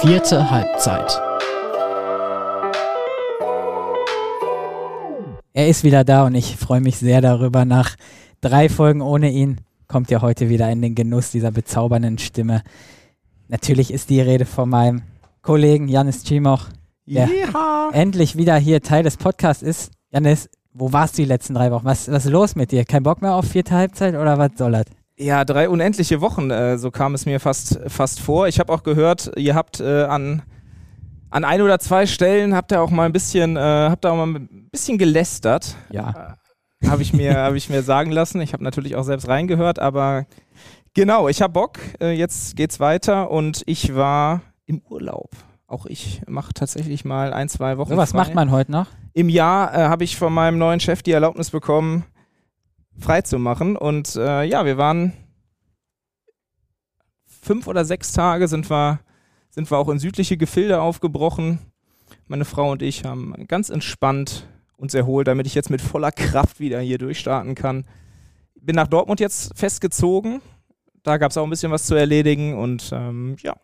Vierte Halbzeit. Er ist wieder da und ich freue mich sehr darüber. Nach drei Folgen ohne ihn kommt er heute wieder in den Genuss dieser bezaubernden Stimme. Natürlich ist die Rede von meinem Kollegen Janis Cimoch, der Ja. endlich wieder hier Teil des Podcasts ist. Janis, wo warst du die letzten drei Wochen? Was, was ist los mit dir? Kein Bock mehr auf vierte Halbzeit oder was soll das? Ja, drei unendliche Wochen, äh, so kam es mir fast, fast vor. Ich habe auch gehört, ihr habt äh, an, an ein oder zwei Stellen habt ihr auch mal ein bisschen, äh, habt ihr auch mal ein bisschen gelästert. Ja. Habe ich, mir- hab ich mir sagen lassen. Ich habe natürlich auch selbst reingehört, aber genau, ich habe Bock. Äh, jetzt geht's weiter und ich war im Urlaub. Auch ich mache tatsächlich mal ein, zwei Wochen. So was frei. macht man heute noch? Im Jahr äh, habe ich von meinem neuen Chef die Erlaubnis bekommen, frei zu machen. Und äh, ja, wir waren fünf oder sechs Tage sind wir, sind wir auch in südliche Gefilde aufgebrochen. Meine Frau und ich haben ganz entspannt uns erholt, damit ich jetzt mit voller Kraft wieder hier durchstarten kann. Bin nach Dortmund jetzt festgezogen. Da gab es auch ein bisschen was zu erledigen und ähm, ja,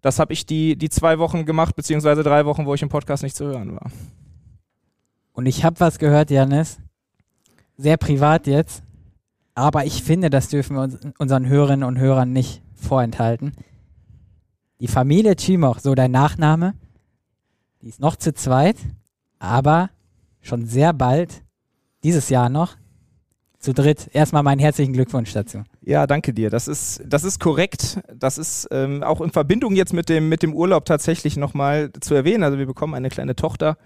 das habe ich die, die zwei Wochen gemacht, beziehungsweise drei Wochen, wo ich im Podcast nicht zu hören war. Und ich habe was gehört, Janis. Sehr privat jetzt. Aber ich finde, das dürfen wir uns, unseren Hörerinnen und Hörern nicht vorenthalten. Die Familie Chimoch, so dein Nachname, die ist noch zu zweit, aber schon sehr bald, dieses Jahr noch, zu dritt. Erstmal meinen herzlichen Glückwunsch dazu. Ja, danke dir. Das ist, das ist korrekt. Das ist ähm, auch in Verbindung jetzt mit dem, mit dem Urlaub tatsächlich nochmal zu erwähnen. Also wir bekommen eine kleine Tochter.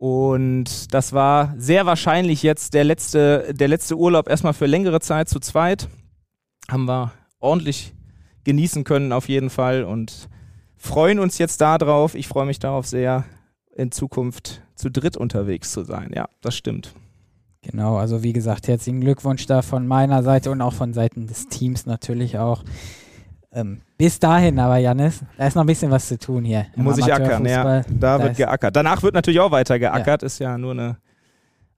Und das war sehr wahrscheinlich jetzt der letzte, der letzte Urlaub erstmal für längere Zeit zu zweit. Haben wir ordentlich genießen können auf jeden Fall und freuen uns jetzt darauf. Ich freue mich darauf sehr, in Zukunft zu dritt unterwegs zu sein. Ja, das stimmt. Genau, also wie gesagt, herzlichen Glückwunsch da von meiner Seite und auch von Seiten des Teams natürlich auch. Ähm, bis dahin aber, Janis, da ist noch ein bisschen was zu tun hier. Muss ich ackern, ja. Da, Da wird geackert. Danach wird natürlich auch weiter geackert. Ist ja nur eine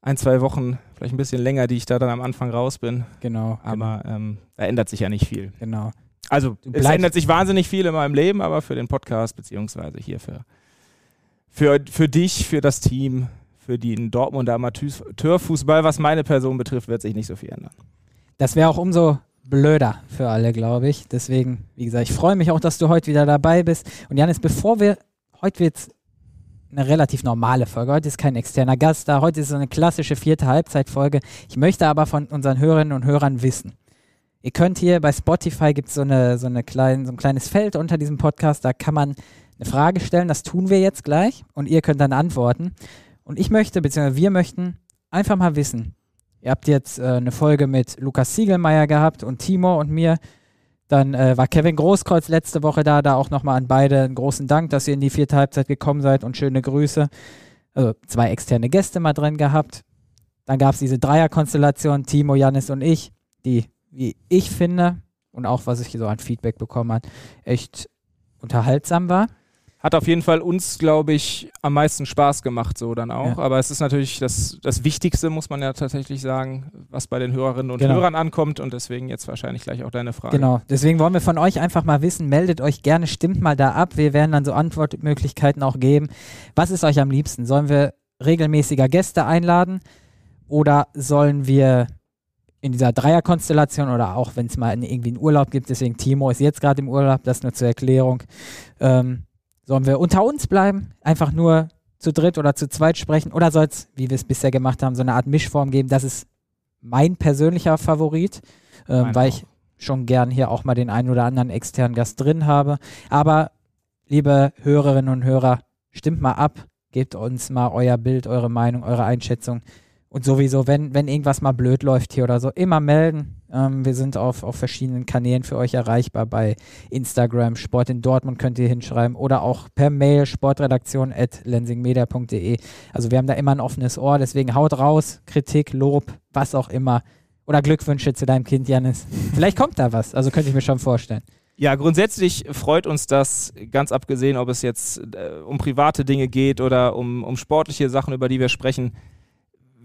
ein, zwei Wochen, vielleicht ein bisschen länger, die ich da dann am Anfang raus bin. Genau, Aber ähm, da ändert sich ja nicht viel. genau. Also es ändert sich wahnsinnig viel in meinem Leben, aber für den Podcast beziehungsweise hier für, für, für dich, für das Team, für den Dortmunder Amateurfußball, was meine Person betrifft, wird sich nicht so viel ändern. Das wäre auch umso blöder für alle, glaube ich. Deswegen, wie gesagt, ich freue mich auch, dass du heute wieder dabei bist. Und Janis, bevor wir, heute wird eine relativ normale Folge. Heute ist kein externer Gast da. Heute ist so eine klassische vierte Halbzeitfolge. Ich möchte aber von unseren Hörerinnen und Hörern wissen. Ihr könnt hier bei Spotify gibt so eine, so eine so ein kleines Feld unter diesem Podcast, da kann man eine Frage stellen, das tun wir jetzt gleich und ihr könnt dann antworten. Und ich möchte, beziehungsweise wir möchten einfach mal wissen, Ihr habt jetzt äh, eine Folge mit Lukas Siegelmeier gehabt und Timo und mir. Dann äh, war Kevin Großkreuz letzte Woche da. Da auch nochmal an beide einen großen Dank, dass ihr in die vierte Halbzeit gekommen seid und schöne Grüße. Also zwei externe Gäste mal drin gehabt. Dann gab es diese Dreierkonstellation, Timo, Janis und ich, die, wie ich finde, und auch was ich so an Feedback bekommen habe, echt unterhaltsam war. Hat auf jeden Fall uns, glaube ich, am meisten Spaß gemacht, so dann auch. Ja. Aber es ist natürlich das, das Wichtigste, muss man ja tatsächlich sagen, was bei den Hörerinnen und Genau. Hörern ankommt. Und deswegen jetzt wahrscheinlich gleich auch deine Frage. Genau, deswegen wollen wir von euch einfach mal wissen, meldet euch gerne, stimmt mal da ab. Wir werden dann so Antwortmöglichkeiten auch geben. Was ist euch am liebsten? Sollen wir regelmäßiger Gäste einladen oder sollen wir in dieser Dreierkonstellation oder auch wenn es mal in- irgendwie einen Urlaub gibt, deswegen Timo ist jetzt gerade im Urlaub, das nur zur Erklärung, ähm, sollen wir unter uns bleiben, einfach nur zu dritt oder zu zweit sprechen oder soll es, wie wir es bisher gemacht haben, so eine Art Mischform geben? Das ist mein persönlicher Favorit, ähm, weil auch. ich schon gern hier auch mal den einen oder anderen externen Gast drin habe. Aber liebe Hörerinnen und Hörer, stimmt mal ab, gebt uns mal euer Bild, eure Meinung, eure Einschätzung. Und sowieso, wenn, wenn irgendwas mal blöd läuft hier oder so, immer melden. Ähm, wir sind auf, auf verschiedenen Kanälen für euch erreichbar. Bei Instagram, Sport in Dortmund könnt ihr hinschreiben oder auch per Mail sportredaktion at lensingmedia.de. Also wir haben da immer ein offenes Ohr, deswegen haut raus, Kritik, Lob, was auch immer. Oder Glückwünsche zu deinem Kind, Janis. Vielleicht kommt da was, also könnte ich mir schon vorstellen. Ja, grundsätzlich freut uns das, ganz abgesehen, ob es jetzt äh, um private Dinge geht oder um, um sportliche Sachen, über die wir sprechen.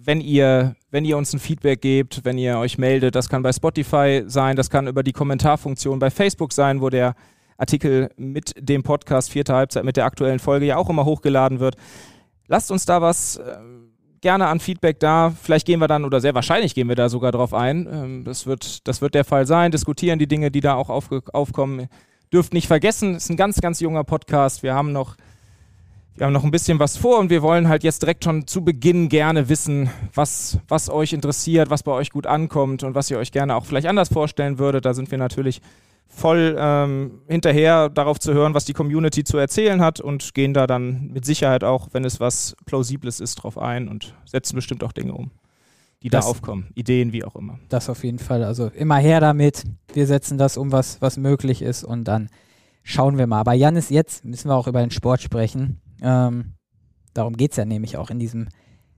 Wenn ihr, wenn ihr uns ein Feedback gebt, wenn ihr euch meldet, das kann bei Spotify sein, das kann über die Kommentarfunktion bei Facebook sein, wo der Artikel mit dem Podcast vierte Halbzeit, mit der aktuellen Folge ja auch immer hochgeladen wird. Lasst uns da was äh, gerne an Feedback da. Vielleicht gehen wir dann, oder sehr wahrscheinlich gehen wir da sogar drauf ein. Ähm, das, wird, das wird der Fall sein. Diskutieren die Dinge, die da auch aufkommen. Dürft nicht vergessen, es ist ein ganz, ganz junger Podcast. Wir haben noch wir haben noch ein bisschen was vor und wir wollen halt jetzt direkt schon zu Beginn gerne wissen, was, was euch interessiert, was bei euch gut ankommt und was ihr euch gerne auch vielleicht anders vorstellen würdet. Da sind wir natürlich voll ähm, hinterher, darauf zu hören, was die Community zu erzählen hat und gehen da dann mit Sicherheit auch, wenn es was Plausibles ist, drauf ein und setzen bestimmt auch Dinge um, die das, da aufkommen. Ideen, wie auch immer. Das auf jeden Fall. Also immer her damit. Wir setzen das um, was, was möglich ist und dann schauen wir mal. Aber Janis, jetzt müssen wir auch über den Sport sprechen. Ähm, darum geht es ja nämlich auch in diesem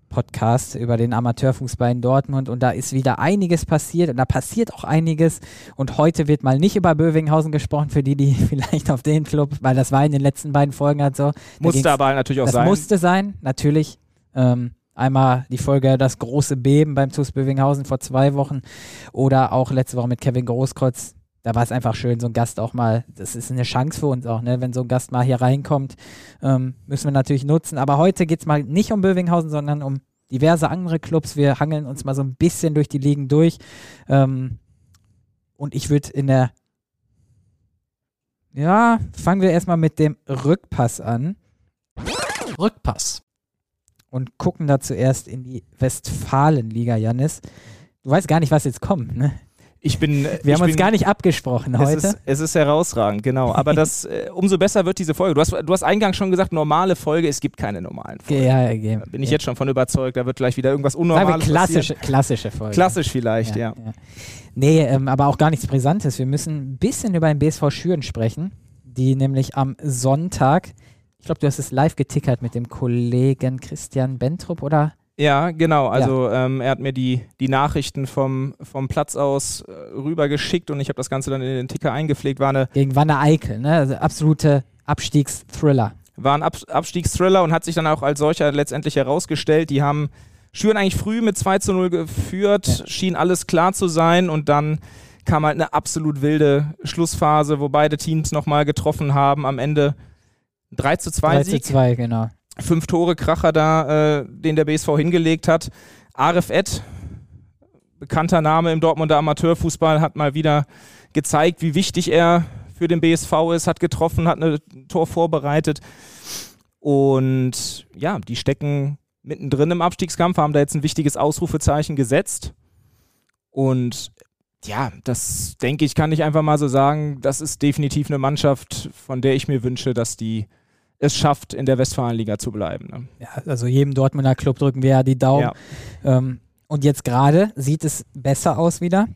Podcast über den Amateurfußball in Dortmund und da ist wieder einiges passiert und da passiert auch einiges und heute wird mal nicht über Bövinghausen gesprochen, für die, die vielleicht auf den Club, weil das war in den letzten beiden Folgen halt so. Musste aber natürlich auch das sein. Das musste sein, natürlich. Ähm, einmal die Folge Das große Beben beim TuS Bövinghausen vor zwei Wochen oder auch letzte Woche mit Kevin Großkreuz da war es einfach schön, so ein Gast auch mal, das ist eine Chance für uns auch, ne? wenn so ein Gast mal hier reinkommt, ähm, müssen wir natürlich nutzen. Aber heute geht es mal nicht um Bövinghausen, sondern um diverse andere Clubs. Wir hangeln uns mal so ein bisschen durch die Ligen durch. Ähm, und ich würde in der, ja, fangen wir erstmal mit dem Rückpass an. Rückpass. Und gucken da zuerst in die Westfalenliga, Janis. Du weißt gar nicht, was jetzt kommt, ne? Ich bin, Wir ich haben uns bin, gar nicht abgesprochen heute. Es ist, es ist herausragend, genau. Aber das, äh, umso besser wird diese Folge. Du hast, du hast eingangs schon gesagt, normale Folge, es gibt keine normalen Folgen. Ja, ja, da bin ich ja. jetzt schon von überzeugt, da wird gleich wieder irgendwas Unnormales klassische, passieren. klassische Folge. Klassisch vielleicht, ja. ja. Nee, ähm, aber auch gar nichts Brisantes. Wir müssen ein bisschen über den BSV Schüren sprechen, die nämlich am Sonntag, ich glaube, du hast es live getickert mit dem Kollegen Christian Bentrup, oder? Ja, genau. Also ja. ähm, er hat mir die, die Nachrichten vom, vom Platz aus äh, rübergeschickt und ich habe das Ganze dann in den Ticker eingepflegt. War eine Gegen Wanne Eickel, ne? Also absolute Abstiegsthriller. War ein Ab Abstiegsthriller und hat sich dann auch als solcher letztendlich herausgestellt. Die haben Schüren eigentlich früh mit 2 zu 0 geführt, ja. schien alles klar zu sein und dann kam halt eine absolut wilde Schlussphase, wo beide Teams nochmal getroffen haben. Am Ende 3 zu 2 3 Sieg. zu 2, genau fünf Tore Kracher da, äh, den der BSV hingelegt hat. Arif Ed, bekannter Name im Dortmunder Amateurfußball, hat mal wieder gezeigt, wie wichtig er für den BSV ist, hat getroffen, hat ein Tor vorbereitet. Und ja, die stecken mittendrin im Abstiegskampf, haben da jetzt ein wichtiges Ausrufezeichen gesetzt. Und ja, das denke ich, kann ich einfach mal so sagen. Das ist definitiv eine Mannschaft, von der ich mir wünsche, dass die es schafft, in der Westfalenliga zu bleiben. Ne? Ja, also jedem Dortmunder Club drücken wir ja die Daumen. Ja. Ähm, und jetzt gerade sieht es besser aus wieder,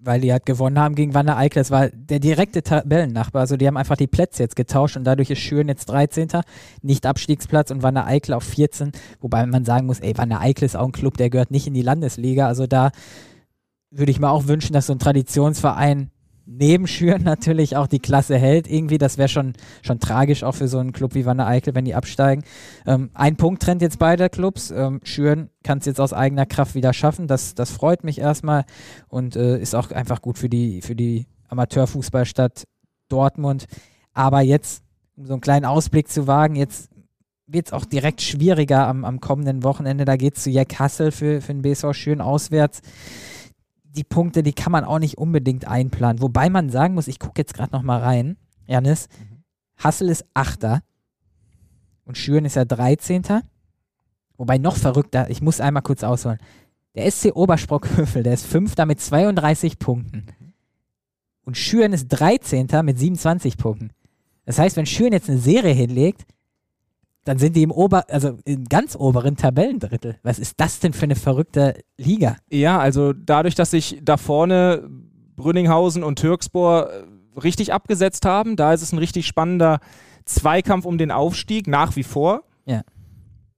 weil die halt gewonnen haben gegen Wanne Eickel. Das war der direkte Tabellennachbar. Also die haben einfach die Plätze jetzt getauscht und dadurch ist Schüren jetzt 13. Nicht Abstiegsplatz und Wanne Eickel auf 14. Wobei man sagen muss, ey, Wanne Eickel ist auch ein Club, der gehört nicht in die Landesliga. Also da würde ich mir auch wünschen, dass so ein Traditionsverein neben Schüren natürlich auch die Klasse hält. Irgendwie, das wäre schon, schon tragisch auch für so einen Club wie Wanne Eickel, wenn die absteigen. Ähm, ein Punkt trennt jetzt beide Clubs. Ähm, Schüren kann es jetzt aus eigener Kraft wieder schaffen. Das, das freut mich erstmal und äh, ist auch einfach gut für die, für die Amateurfußballstadt Dortmund. Aber jetzt, um so einen kleinen Ausblick zu wagen, jetzt wird es auch direkt schwieriger am, am kommenden Wochenende. Da geht es zu Jack Hassel für, für den BSV Schüren auswärts die Punkte, die kann man auch nicht unbedingt einplanen. Wobei man sagen muss, ich gucke jetzt gerade noch mal rein, Janis, mhm. Hassel ist Achter und Schüren ist ja 13. Wobei noch verrückter, ich muss einmal kurz ausholen. Der SC Obersprockhövel, der ist Fünfter mit 32 Punkten. Und Schüren ist 13. mit 27 Punkten. Das heißt, wenn Schüren jetzt eine Serie hinlegt, dann sind die im Ober, also im ganz oberen Tabellendrittel. Was ist das denn für eine verrückte Liga? Ja, also dadurch, dass sich da vorne Brünninghausen und Türkspor äh, richtig abgesetzt haben, da ist es ein richtig spannender Zweikampf um den Aufstieg, nach wie vor. Ja.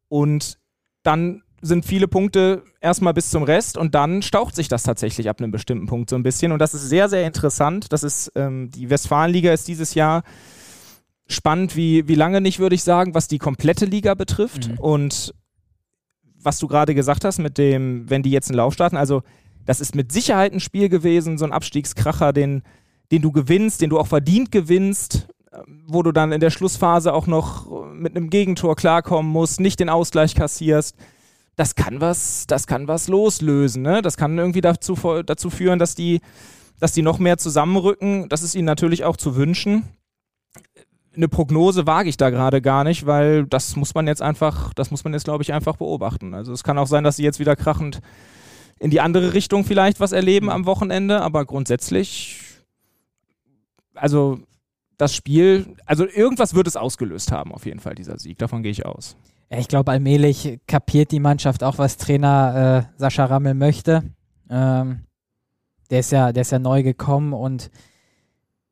Und dann sind viele Punkte erstmal bis zum Rest und dann staucht sich das tatsächlich ab einem bestimmten Punkt so ein bisschen. Und das ist sehr, sehr interessant. Das ist, ähm, die Westfalenliga ist dieses Jahr spannend wie, wie lange nicht, würde ich sagen, was die komplette Liga betrifft. Mhm. Und was du gerade gesagt hast, mit dem, wenn die jetzt einen Lauf starten, also das ist mit Sicherheit ein Spiel gewesen, so ein Abstiegskracher, den, den du gewinnst, den du auch verdient gewinnst, wo du dann in der Schlussphase auch noch mit einem Gegentor klarkommen musst, nicht den Ausgleich kassierst. Das kann was, das kann was loslösen. Ne? Das kann irgendwie dazu, dazu führen, dass die, dass die noch mehr zusammenrücken. Das ist ihnen natürlich auch zu wünschen. Eine Prognose wage ich da gerade gar nicht, weil das muss man jetzt einfach, das muss man jetzt, glaube ich, einfach beobachten. Also es kann auch sein, dass sie jetzt wieder krachend in die andere Richtung vielleicht was erleben am Wochenende, aber grundsätzlich, also das Spiel, also irgendwas wird es ausgelöst haben, auf jeden Fall, dieser Sieg. Davon gehe ich aus. Ja, ich glaube, allmählich kapiert die Mannschaft auch, was Trainer äh, Sascha Rammel möchte. Ähm, der, ist ja, der ist ja neu gekommen und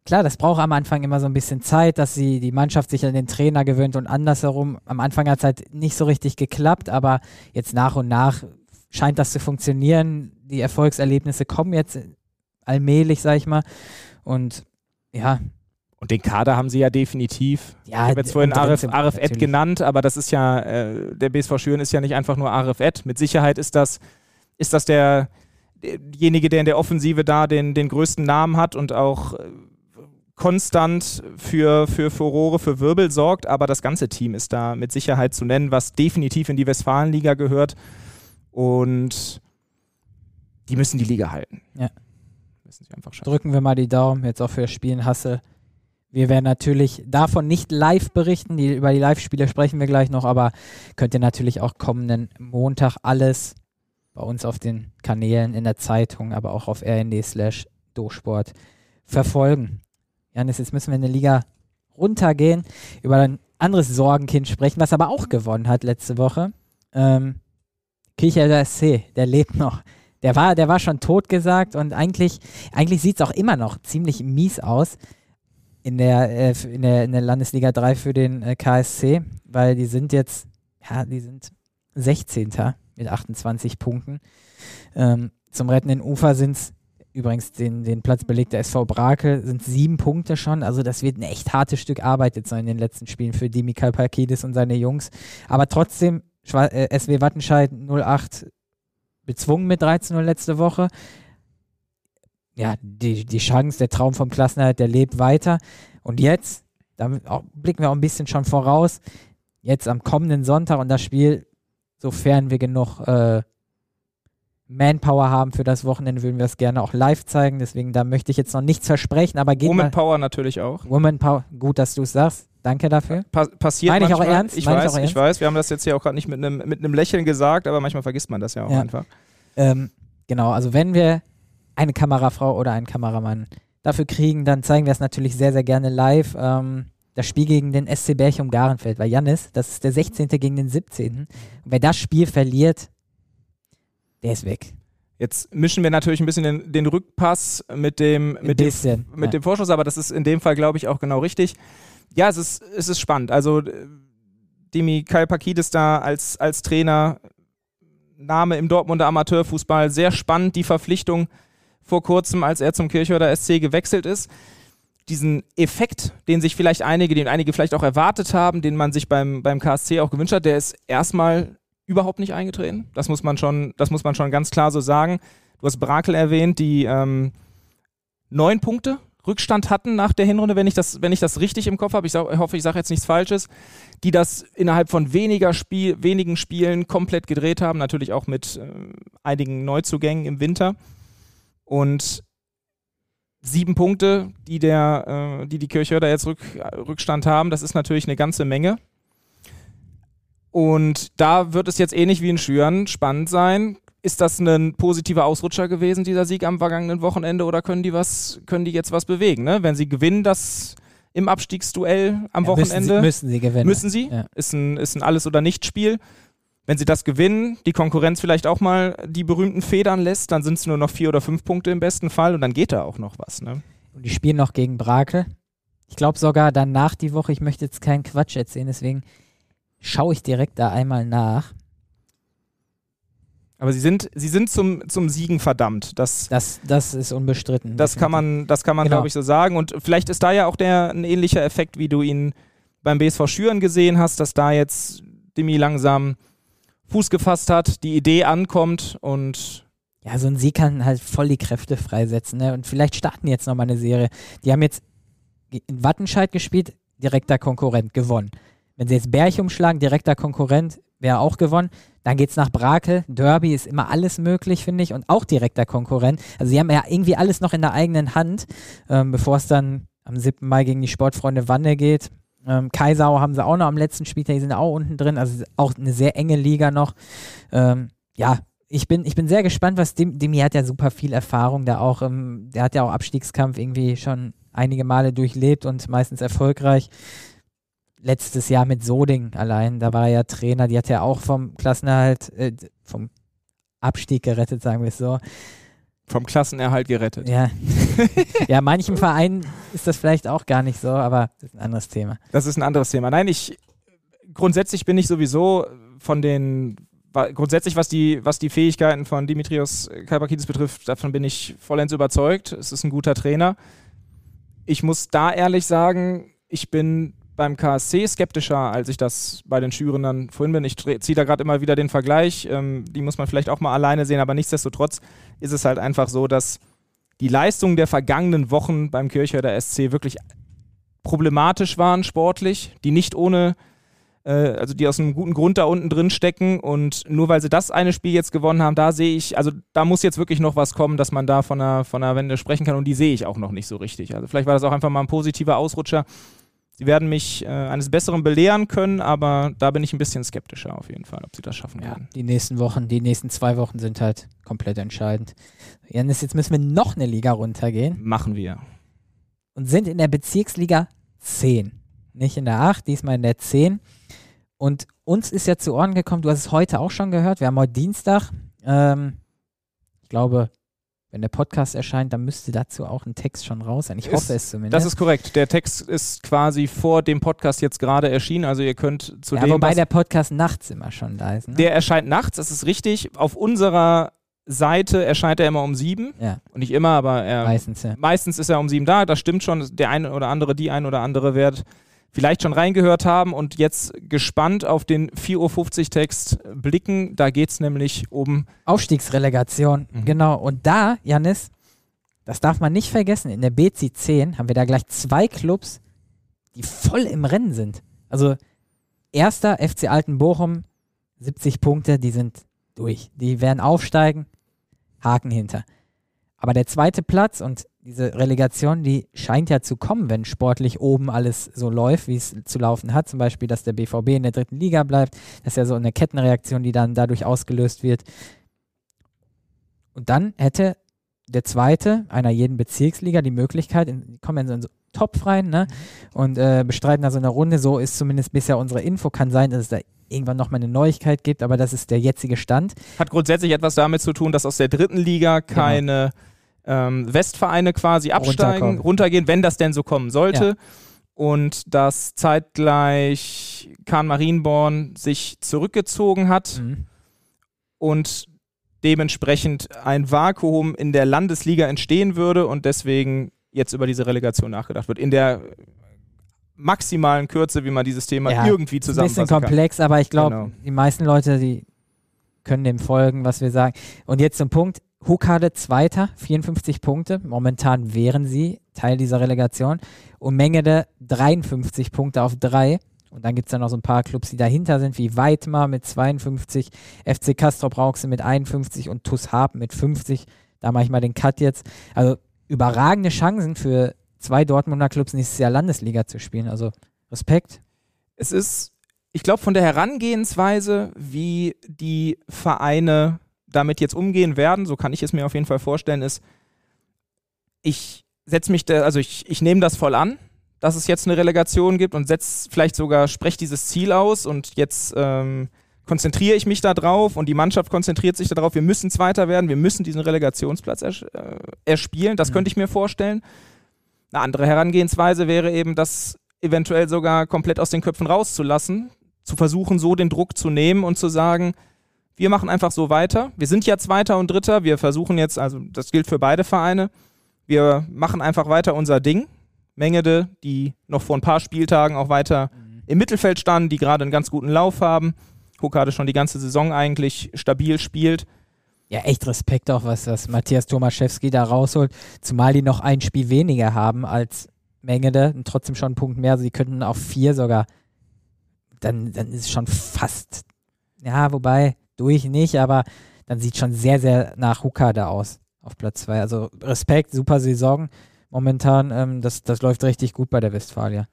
klar, das braucht am Anfang immer so ein bisschen Zeit, dass sie die Mannschaft sich an den Trainer gewöhnt und andersherum. Am Anfang hat es halt nicht so richtig geklappt, aber jetzt nach und nach scheint das zu funktionieren. Die Erfolgserlebnisse kommen jetzt allmählich, sag ich mal. Und ja, und den Kader haben sie ja definitiv. Ja, ich habe jetzt vorhin Arif, Arif Ed genannt, aber das ist ja, äh, der BSV Schüren ist ja nicht einfach nur Arif Ed. Mit Sicherheit ist das, ist das der, derjenige, der in der Offensive da den, den größten Namen hat und auch äh, konstant für, für Furore, für Wirbel sorgt, aber das ganze Team ist da mit Sicherheit zu nennen, was definitiv in die Westfalenliga gehört. Und die müssen die Liga halten. Ja. Müssen sie einfach schaffen. Drücken wir mal die Daumen, jetzt auch für das Spiel in Hassel. Wir werden natürlich davon nicht live berichten, die, über die Live-Spiele sprechen wir gleich noch, aber könnt ihr natürlich auch kommenden Montag alles bei uns auf den Kanälen, in der Zeitung, aber auch auf rnd slash dosport verfolgen. Janis, jetzt müssen wir in der Liga runtergehen, über ein anderes Sorgenkind sprechen, was aber auch gewonnen hat letzte Woche. Ähm, Kirchhelder SC, der lebt noch. Der war, der war schon tot gesagt und eigentlich, eigentlich sieht es auch immer noch ziemlich mies aus in der, äh, in der, in der Landesliga 3 für den äh, KSC, weil die sind jetzt, ja, die sind 16. mit 28 Punkten. Ähm, zum rettenden Ufer sind es übrigens den, den Platz belegt der SV Brakel, sind sieben Punkte schon. Also das wird ein echt hartes Stück Arbeit jetzt sein in den letzten Spielen für Dimi Kalpakidis und seine Jungs. Aber trotzdem, Schwa äh, SW Wattenscheid 08 bezwungen mit 13-0 letzte Woche ja, die, die Chance, der Traum vom Klassenerhalt, der lebt weiter. Und jetzt, da blicken wir auch ein bisschen schon voraus, jetzt am kommenden Sonntag und das Spiel, sofern wir genug äh, Manpower haben für das Wochenende, würden wir es gerne auch live zeigen. Deswegen, da möchte ich jetzt noch nichts versprechen, aber geht Woman mal, Power natürlich auch. Woman Power, gut, dass du es sagst. Danke dafür. Pa passiert Meine ich manchmal. auch ernst? Ich weiß, ich, ich weiß. Wir haben das jetzt hier auch gerade nicht mit einem mit Lächeln gesagt, aber manchmal vergisst man das ja auch ja. einfach. Ähm, genau, also wenn wir eine Kamerafrau oder einen Kameramann dafür kriegen, dann zeigen wir es natürlich sehr, sehr gerne live. Ähm, das Spiel gegen den SC Berchum Garenfeld, weil Jannis, das ist der 16. gegen den 17. Und wer das Spiel verliert, der ist weg. Jetzt mischen wir natürlich ein bisschen den, den Rückpass mit dem, mit, bisschen, dem, mit ja. dem Vorschuss, aber das ist in dem Fall, glaube ich, auch genau richtig. Ja, es ist, es ist spannend. Also Demi Kalpakidis da als, als Trainer, Name im Dortmunder Amateurfußball, sehr spannend, die Verpflichtung vor kurzem, als er zum Kirchhörder SC gewechselt ist. Diesen Effekt, den sich vielleicht einige, den einige vielleicht auch erwartet haben, den man sich beim, beim KSC auch gewünscht hat, der ist erstmal überhaupt nicht eingetreten. Das muss man schon, das muss man schon ganz klar so sagen. Du hast Brakel erwähnt, die ähm, neun Punkte Rückstand hatten nach der Hinrunde, wenn ich das, wenn ich das richtig im Kopf habe. Ich, ich hoffe, ich sage jetzt nichts Falsches. Die das innerhalb von weniger Spiel, wenigen Spielen komplett gedreht haben. Natürlich auch mit äh, einigen Neuzugängen im Winter. Und sieben Punkte, die der, äh, die, die Kirchhörder jetzt Rück, Rückstand haben, das ist natürlich eine ganze Menge. Und da wird es jetzt ähnlich wie in Schüren spannend sein. Ist das ein positiver Ausrutscher gewesen, dieser Sieg am vergangenen Wochenende, oder können die was, können die jetzt was bewegen? Ne? Wenn sie gewinnen, das im Abstiegsduell am ja, Wochenende. Müssen sie, müssen sie gewinnen. Müssen sie. Ja. Ist, ein, ist ein Alles- oder Nicht-Spiel. Wenn sie das gewinnen, die Konkurrenz vielleicht auch mal die berühmten Federn lässt, dann sind es nur noch vier oder fünf Punkte im besten Fall und dann geht da auch noch was. Ne? Und die spielen noch gegen Brakel. Ich glaube sogar danach die Woche, ich möchte jetzt keinen Quatsch erzählen, deswegen schaue ich direkt da einmal nach. Aber sie sind, sie sind zum, zum Siegen verdammt. Das, das, das ist unbestritten. Das kann man, das kann man genau. glaube ich, so sagen. Und vielleicht ist da ja auch der, ein ähnlicher Effekt, wie du ihn beim BSV Schüren gesehen hast, dass da jetzt Demi langsam Fuß gefasst hat, die Idee ankommt und ja, so ein Sieg kann halt voll die Kräfte freisetzen. Ne? Und vielleicht starten jetzt nochmal eine Serie. Die haben jetzt in Wattenscheid gespielt, direkter Konkurrent gewonnen. Wenn sie jetzt Berg umschlagen, direkter Konkurrent, wäre auch gewonnen. Dann geht es nach Brakel. Derby ist immer alles möglich, finde ich, und auch direkter Konkurrent. Also sie haben ja irgendwie alles noch in der eigenen Hand, ähm, bevor es dann am 7. Mai gegen die Sportfreunde Wanne geht. Ähm, Kaisau haben sie auch noch am letzten Spieltag, die sind auch unten drin, also auch eine sehr enge Liga noch. Ähm, ja, ich bin, ich bin sehr gespannt, was dem, Demi hat ja super viel Erfahrung, der auch, ähm, der hat ja auch Abstiegskampf irgendwie schon einige Male durchlebt und meistens erfolgreich. Letztes Jahr mit Soding allein, da war er ja Trainer, die hat ja auch vom Klassenerhalt, äh, vom Abstieg gerettet, sagen wir es so. Vom Klassenerhalt gerettet. Ja. ja, manchen Vereinen ist das vielleicht auch gar nicht so, aber das ist ein anderes Thema. Das ist ein anderes Thema. Nein, ich grundsätzlich bin ich sowieso von den grundsätzlich, was die, was die Fähigkeiten von Dimitrios Kalpakidis betrifft, davon bin ich vollends überzeugt. Es ist ein guter Trainer. Ich muss da ehrlich sagen, ich bin beim KSC skeptischer, als ich das bei den Schürern vorhin bin. Ich ziehe da gerade immer wieder den Vergleich. Ähm, die muss man vielleicht auch mal alleine sehen, aber nichtsdestotrotz ist es halt einfach so, dass die Leistungen der vergangenen Wochen beim Kircher der SC wirklich problematisch waren sportlich, die nicht ohne äh, also die aus einem guten Grund da unten drin stecken. Und nur weil sie das eine Spiel jetzt gewonnen haben, da sehe ich, also da muss jetzt wirklich noch was kommen, dass man da von einer, von einer Wende sprechen kann. Und die sehe ich auch noch nicht so richtig. Also vielleicht war das auch einfach mal ein positiver Ausrutscher. Sie werden mich äh, eines Besseren belehren können, aber da bin ich ein bisschen skeptischer auf jeden Fall, ob sie das schaffen ja, werden. Die nächsten Wochen, die nächsten zwei Wochen sind halt komplett entscheidend. Janis, jetzt müssen wir noch eine Liga runtergehen. Machen wir. Und sind in der Bezirksliga 10. Nicht in der 8, diesmal in der 10. Und uns ist ja zu Ohren gekommen, du hast es heute auch schon gehört, wir haben heute Dienstag. Ähm, ich glaube, wenn der Podcast erscheint, dann müsste dazu auch ein Text schon raus sein. Ich ist, hoffe es zumindest. Das ist korrekt. Der Text ist quasi vor dem Podcast jetzt gerade erschienen. Also ihr könnt zu ja, dem. Wobei der Podcast nachts immer schon da ist. Ne? Der erscheint nachts, das ist richtig. Auf unserer Seite erscheint er immer um sieben. Ja. Und nicht immer, aber er, meistens, ja. meistens ist er um sieben da. Das stimmt schon. Der eine oder andere, die ein oder andere wird vielleicht schon reingehört haben und jetzt gespannt auf den 4.50 Uhr Text blicken. Da geht es nämlich um Aufstiegsrelegation. Mhm. Genau. Und da, Janis, das darf man nicht vergessen, in der BC 10 haben wir da gleich zwei Clubs, die voll im Rennen sind. Also erster FC Alten Bochum, 70 Punkte, die sind durch. Die werden aufsteigen, Haken hinter. Aber der zweite Platz, und diese Relegation, die scheint ja zu kommen, wenn sportlich oben alles so läuft, wie es zu laufen hat. Zum Beispiel, dass der BVB in der dritten Liga bleibt. Das ist ja so eine Kettenreaktion, die dann dadurch ausgelöst wird. Und dann hätte der zweite einer jeden Bezirksliga die Möglichkeit, die kommen in so einen Topf rein ne? und äh, bestreiten da so eine Runde. So ist zumindest bisher unsere Info. Kann sein, dass es da irgendwann nochmal eine Neuigkeit gibt, aber das ist der jetzige Stand. Hat grundsätzlich etwas damit zu tun, dass aus der dritten Liga genau. keine. Genau ähm, Westvereine quasi absteigen, runtergehen, wenn das denn so kommen sollte. Ja. Und dass zeitgleich Kahn Marienborn sich zurückgezogen hat mhm. und dementsprechend ein Vakuum in der Landesliga entstehen würde und deswegen jetzt über diese Relegation nachgedacht wird. In der maximalen Kürze, wie man dieses Thema ja, irgendwie zusammenfassen kann. Ein bisschen komplex, kann. aber ich glaube, genau. die meisten Leute, die können dem folgen, was wir sagen. Und jetzt zum Punkt, Hukade Zweiter, 54 Punkte. Momentan wären sie Teil dieser Relegation. Und Mengede 53 Punkte auf 3. Und dann gibt es dann noch so ein paar Clubs, die dahinter sind, wie Weidmar mit 52, FC Castrop Rauxel mit 51 und TuS Harp mit 50. Da mache ich mal den Cut jetzt. Also überragende Chancen für zwei Dortmunder Clubs nächstes Jahr Landesliga zu spielen. Also Respekt. Es ist, ich glaube, von der Herangehensweise, wie die Vereine damit jetzt umgehen werden, so kann ich es mir auf jeden Fall vorstellen, ist, ich setze mich, da, also ich, ich nehme das voll an, dass es jetzt eine Relegation gibt und setze vielleicht sogar, spreche dieses Ziel aus und jetzt ähm, konzentriere ich mich da drauf und die Mannschaft konzentriert sich darauf, wir müssen Zweiter werden, wir müssen diesen Relegationsplatz ers äh, erspielen, das mhm. könnte ich mir vorstellen. Eine andere Herangehensweise wäre eben, das eventuell sogar komplett aus den Köpfen rauszulassen, zu versuchen, so den Druck zu nehmen und zu sagen, wir machen einfach so weiter. Wir sind ja Zweiter und Dritter. Wir versuchen jetzt, also das gilt für beide Vereine. Wir machen einfach weiter unser Ding. Mengede, die noch vor ein paar Spieltagen auch weiter mhm. im Mittelfeld standen, die gerade einen ganz guten Lauf haben. Hukade schon die ganze Saison eigentlich stabil spielt. Ja, echt Respekt auch, was, was Matthias Tomaszewski da rausholt. Zumal die noch ein Spiel weniger haben als Mengede und trotzdem schon einen Punkt mehr. Also die könnten auf vier sogar. Dann, dann ist es schon fast. Ja, wobei, durch nicht, aber dann sieht schon sehr, sehr nach Hukade aus auf Platz zwei. Also Respekt, super Saison momentan. Ähm, das, das läuft richtig gut bei der Westfalia.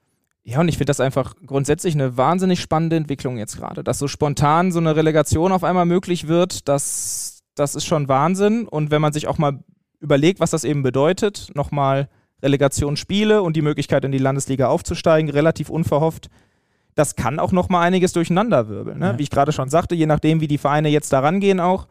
Ja, und ich finde das einfach grundsätzlich eine wahnsinnig spannende Entwicklung jetzt gerade. Dass so spontan so eine Relegation auf einmal möglich wird, das, das ist schon Wahnsinn. Und wenn man sich auch mal überlegt, was das eben bedeutet, nochmal Relegationsspiele und die Möglichkeit in die Landesliga aufzusteigen, relativ unverhofft, das kann auch nochmal einiges durcheinanderwirbeln. Ne? Ja. Wie ich gerade schon sagte, je nachdem, wie die Vereine jetzt da rangehen auch,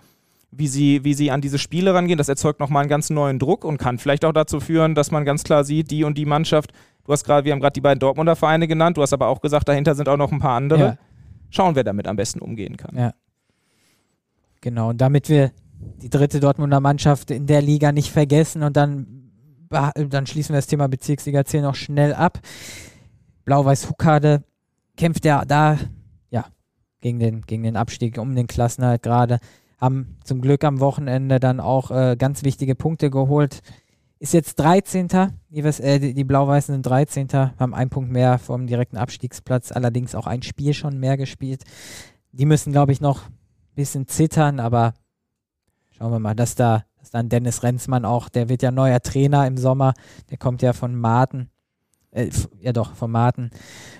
wie sie, wie sie an diese Spiele rangehen, das erzeugt nochmal einen ganz neuen Druck und kann vielleicht auch dazu führen, dass man ganz klar sieht, die und die Mannschaft Du hast gerade, wir haben gerade die beiden Dortmunder Vereine genannt, du hast aber auch gesagt, dahinter sind auch noch ein paar andere. Ja. Schauen, wer damit am besten umgehen kann. Ja. Genau, und damit wir die dritte Dortmunder Mannschaft in der Liga nicht vergessen und dann, dann schließen wir das Thema Bezirksliga 10 noch schnell ab. Blau-Weiß Huckade kämpft ja da ja, gegen, den, gegen den Abstieg um den Klassenhalt gerade. Haben zum Glück am Wochenende dann auch äh, ganz wichtige Punkte geholt ist jetzt 13. Die, äh, die Blau-Weißen sind 13. Haben einen Punkt mehr vom direkten Abstiegsplatz, allerdings auch ein Spiel schon mehr gespielt. Die müssen, glaube ich, noch ein bisschen zittern, aber schauen wir mal, dass da, dass dann Dennis Renzmann auch, der wird ja neuer Trainer im Sommer, der kommt ja von Marten, äh, ja doch, von Marten.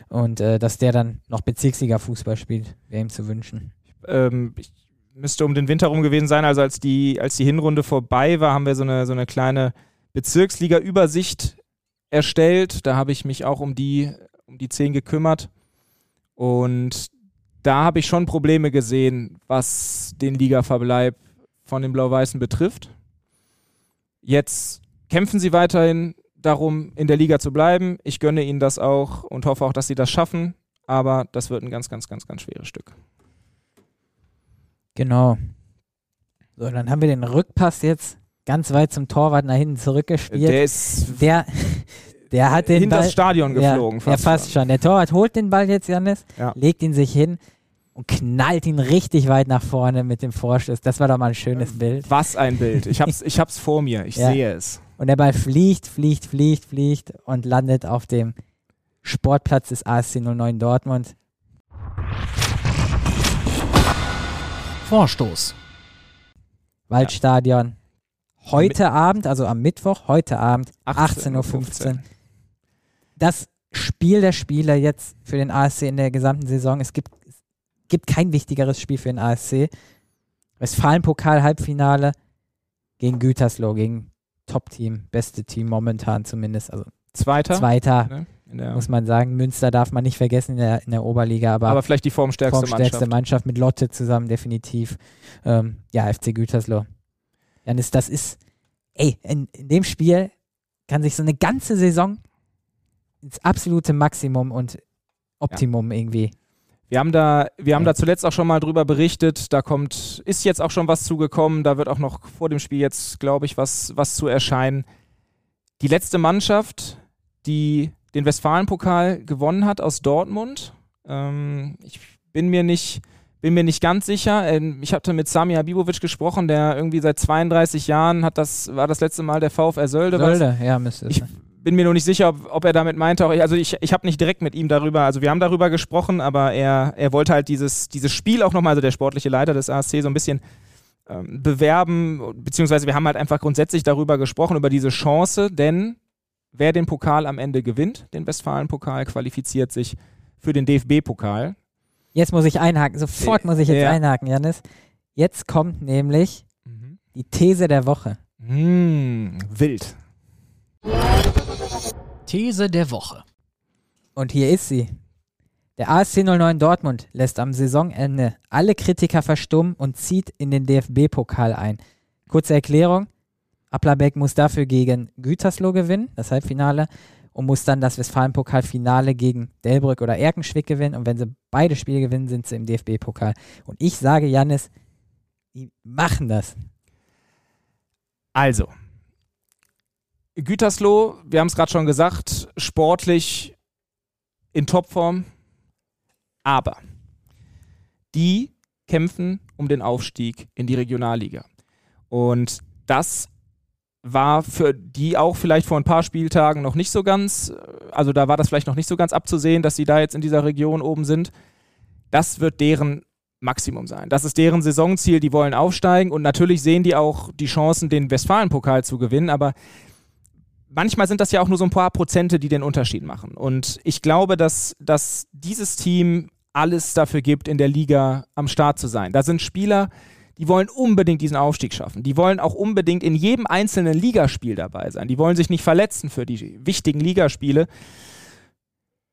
Und äh, dass der dann noch Bezirksliga-Fußball spielt, wäre ihm zu wünschen. Ähm, ich müsste um den Winter rum gewesen sein, also als die, als die Hinrunde vorbei war, haben wir so eine, so eine kleine Bezirksliga-Übersicht erstellt. Da habe ich mich auch um die, um die zehn gekümmert. Und da habe ich schon Probleme gesehen, was den Ligaverbleib von den Blau-Weißen betrifft. Jetzt kämpfen sie weiterhin darum, in der Liga zu bleiben. Ich gönne ihnen das auch und hoffe auch, dass sie das schaffen. Aber das wird ein ganz, ganz, ganz, ganz schweres Stück. Genau. So, dann haben wir den Rückpass jetzt ganz weit zum Torwart nach hinten zurückgespielt. Der ist der, der hat den Ball, das Stadion geflogen. Ja, fast, ja, fast schon. Der Torwart holt den Ball jetzt, Janis, ja. legt ihn sich hin und knallt ihn richtig weit nach vorne mit dem Vorschuss. Das war doch mal ein schönes Bild. Was ein Bild. Ich hab's, ich hab's vor mir. Ich ja. sehe es. Und der Ball fliegt, fliegt, fliegt, fliegt und landet auf dem Sportplatz des ASC 09 Dortmund. Vorstoß. Waldstadion. Heute Abend, also am Mittwoch, heute Abend, 18.15 Uhr. Das Spiel der Spieler jetzt für den ASC in der gesamten Saison. Es gibt, es gibt kein wichtigeres Spiel für den ASC. Westfalen-Pokal-Halbfinale gegen Gütersloh, gegen Top-Team, beste Team momentan zumindest. Also Zweiter. Zweiter, ne? muss man sagen. Münster darf man nicht vergessen in der, in der Oberliga, aber, aber vielleicht die formstärkste, formstärkste Mannschaft. Mannschaft. mit Lotte zusammen, definitiv. Ähm, ja, FC Gütersloh. Janis, das ist, ey, in, in dem Spiel kann sich so eine ganze Saison ins absolute Maximum und Optimum ja. irgendwie. Wir haben da, wir haben ja. da zuletzt auch schon mal drüber berichtet. Da kommt, ist jetzt auch schon was zugekommen. Da wird auch noch vor dem Spiel jetzt, glaube ich, was, was zu erscheinen. Die letzte Mannschaft, die den Westfalenpokal gewonnen hat aus Dortmund. Ähm, ich bin mir nicht, bin mir nicht ganz sicher. Ähm, ich hatte mit Sami Habibovic gesprochen, der irgendwie seit 32 Jahren hat das, war das letzte Mal der VfR Sölde. Sölde, ja, müsste Ich bin mir nur nicht sicher, ob, ob er damit meinte, auch, also ich, ich habe nicht direkt mit ihm darüber, also wir haben darüber gesprochen, aber er, er wollte halt dieses, dieses Spiel auch nochmal, also der sportliche Leiter des ASC, so ein bisschen ähm, bewerben, beziehungsweise wir haben halt einfach grundsätzlich darüber gesprochen, über diese Chance, denn wer den Pokal am Ende gewinnt, den Westfalen-Pokal, qualifiziert sich für den DFB-Pokal. Jetzt muss ich einhaken, sofort muss ich jetzt ja. einhaken, Janis. Jetzt kommt nämlich mhm. die These der Woche. Mm, wild. These der Woche. Und hier ist sie. Der ASC 09 Dortmund lässt am Saisonende alle Kritiker verstummen und zieht in den DFB-Pokal ein. Kurze Erklärung. Applerbeck muss dafür gegen Gütersloh gewinnen, das Halbfinale und muss dann das Westfalen-Pokalfinale gegen Delbrück oder Erkenschwick gewinnen. Und wenn sie beide Spiele gewinnen, sind sie im DFB-Pokal. Und ich sage, Jannis, die machen das. Also, Gütersloh, wir haben es gerade schon gesagt, sportlich in Topform, aber die kämpfen um den Aufstieg in die Regionalliga. Und das war für die auch vielleicht vor ein paar Spieltagen noch nicht so ganz, also da war das vielleicht noch nicht so ganz abzusehen, dass sie da jetzt in dieser Region oben sind. Das wird deren Maximum sein. Das ist deren Saisonziel, die wollen aufsteigen und natürlich sehen die auch die Chancen, den Westfalen-Pokal zu gewinnen, aber manchmal sind das ja auch nur so ein paar Prozente, die den Unterschied machen. Und ich glaube, dass, dass dieses Team alles dafür gibt, in der Liga am Start zu sein. Da sind Spieler, die wollen unbedingt diesen Aufstieg schaffen. Die wollen auch unbedingt in jedem einzelnen Ligaspiel dabei sein. Die wollen sich nicht verletzen für die wichtigen Ligaspiele.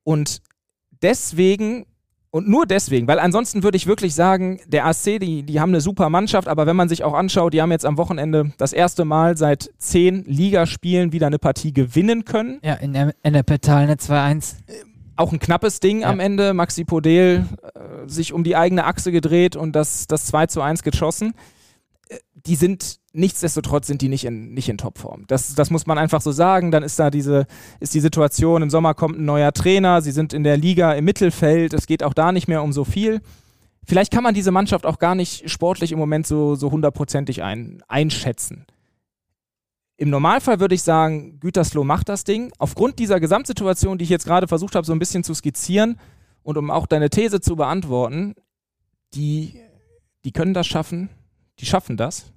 Und deswegen und nur deswegen, weil ansonsten würde ich wirklich sagen, der ASC, die, die haben eine super Mannschaft, aber wenn man sich auch anschaut, die haben jetzt am Wochenende das erste Mal seit zehn Ligaspielen wieder eine Partie gewinnen können. Ja, in der, in der Petal eine 2-1. Auch ein knappes Ding ja. am Ende. Maxi Podel äh, sich um die eigene Achse gedreht und das, das 2 zu 1 geschossen. Äh, die sind nichtsdestotrotz sind die nicht in, nicht in Topform. Das, das muss man einfach so sagen. Dann ist da diese, ist die Situation, im Sommer kommt ein neuer Trainer, sie sind in der Liga im Mittelfeld, es geht auch da nicht mehr um so viel. Vielleicht kann man diese Mannschaft auch gar nicht sportlich im Moment so, so hundertprozentig ein, einschätzen. Im Normalfall würde ich sagen, Gütersloh macht das Ding. Aufgrund dieser Gesamtsituation, die ich jetzt gerade versucht habe, so ein bisschen zu skizzieren und um auch deine These zu beantworten, die, die können das schaffen, die schaffen das.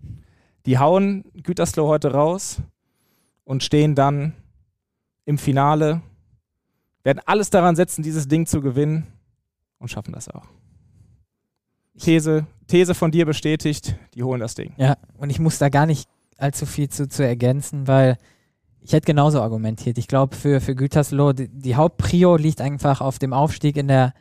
Die hauen Gütersloh heute raus und stehen dann im Finale, werden alles daran setzen, dieses Ding zu gewinnen und schaffen das auch. These, These von dir bestätigt, die holen das Ding. Ja, und ich muss da gar nicht allzu viel zu, zu ergänzen, weil ich hätte genauso argumentiert. Ich glaube, für, für Gütersloh, die, die Hauptprio liegt einfach auf dem Aufstieg in der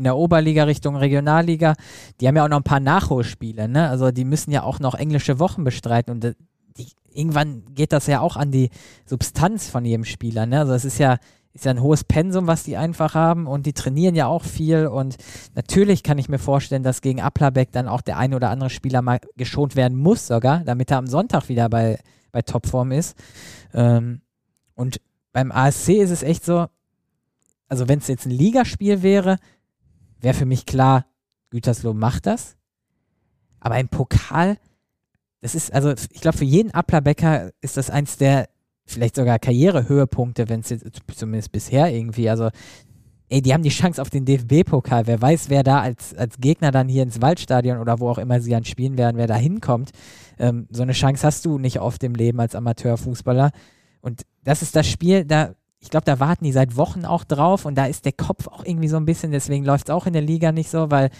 in der Oberliga Richtung Regionalliga, die haben ja auch noch ein paar Nachholspiele, ne? Also die müssen ja auch noch englische Wochen bestreiten und die, irgendwann geht das ja auch an die Substanz von jedem Spieler, ne? Also es ist ja ist ja ein hohes Pensum, was die einfach haben und die trainieren ja auch viel und natürlich kann ich mir vorstellen, dass gegen Applerbeck dann auch der eine oder andere Spieler mal geschont werden muss sogar, damit er am Sonntag wieder bei, bei Topform ist. Ähm, und beim ASC ist es echt so, also wenn es jetzt ein Ligaspiel wäre, wäre für mich klar, Gütersloh macht das. Aber im Pokal, das ist, also ich glaube, für jeden Applerbecker ist das eins der vielleicht sogar Karrierehöhepunkte, wenn es jetzt zumindest bisher irgendwie, also ey, die haben die Chance auf den DFB-Pokal. Wer weiß, wer da als, als Gegner dann hier ins Waldstadion oder wo auch immer sie dann spielen werden, wer da hinkommt. Ähm, so eine Chance hast du nicht auf dem Leben als Amateurfußballer. Und das ist das Spiel, da ich glaube, da warten die seit Wochen auch drauf und da ist der Kopf auch irgendwie so ein bisschen, deswegen läuft es auch in der Liga nicht so, weil